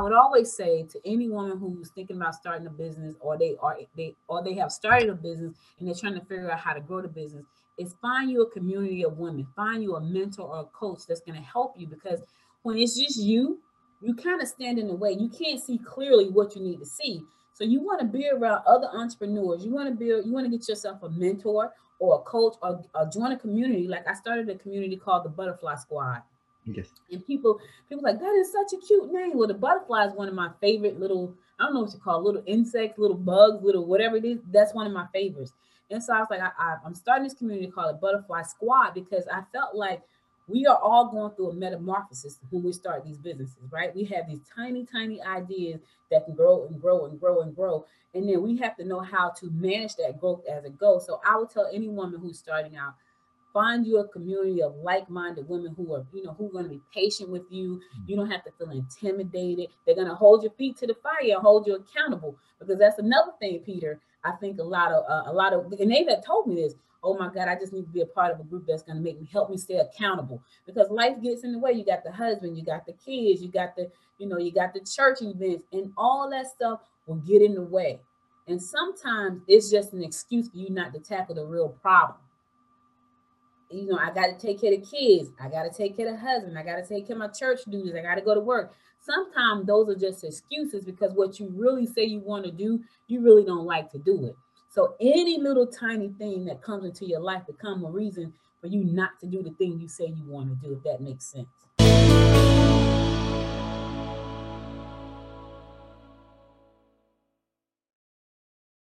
would always say to any woman who's thinking about starting a business or they are they or they have started a business and they're trying to figure out how to grow the business is find you a community of women, find you a mentor or a coach that's going to help you because when it's just you, you kind of stand in the way. You can't see clearly what you need to see. So you want to be around other entrepreneurs. You want to build, you want to get yourself a mentor or a coach or, or join a community. Like I started a community called the Butterfly Squad. Yes. And people, people like that is such a cute name. Well, the butterfly is one of my favorite little, I don't know what you call it, little insects, little bugs, little whatever it is. That's one of my favorites. And so I was like, I, I, I'm starting this community called Butterfly Squad because I felt like we are all going through a metamorphosis when we start these businesses, right? We have these tiny, tiny ideas that can grow and grow and grow and grow. And then we have to know how to manage that growth as it goes. So I would tell any woman who's starting out, find you a community of like-minded women who are, you know, who are going to be patient with you. Mm. You don't have to feel intimidated. They're going to hold your feet to the fire and hold you accountable. Because that's another thing, Peter. I think a lot of uh, a lot of and they have told me this. Oh my God, I just need to be a part of a group that's going to make me help me stay accountable because life gets in the way. You got the husband, you got the kids, you got the, you know, you got the church events, and all that stuff will get in the way. And sometimes it's just an excuse for you not to tackle the real problem you know, I got to take care of kids. I got to take care of husband. I got to take care of my church duties. I got to go to work. Sometimes those are just excuses because what you really say you want to do, you really don't like to do it. So any little tiny thing that comes into your life become a reason for you not to do the thing you say you want to do, if that makes sense.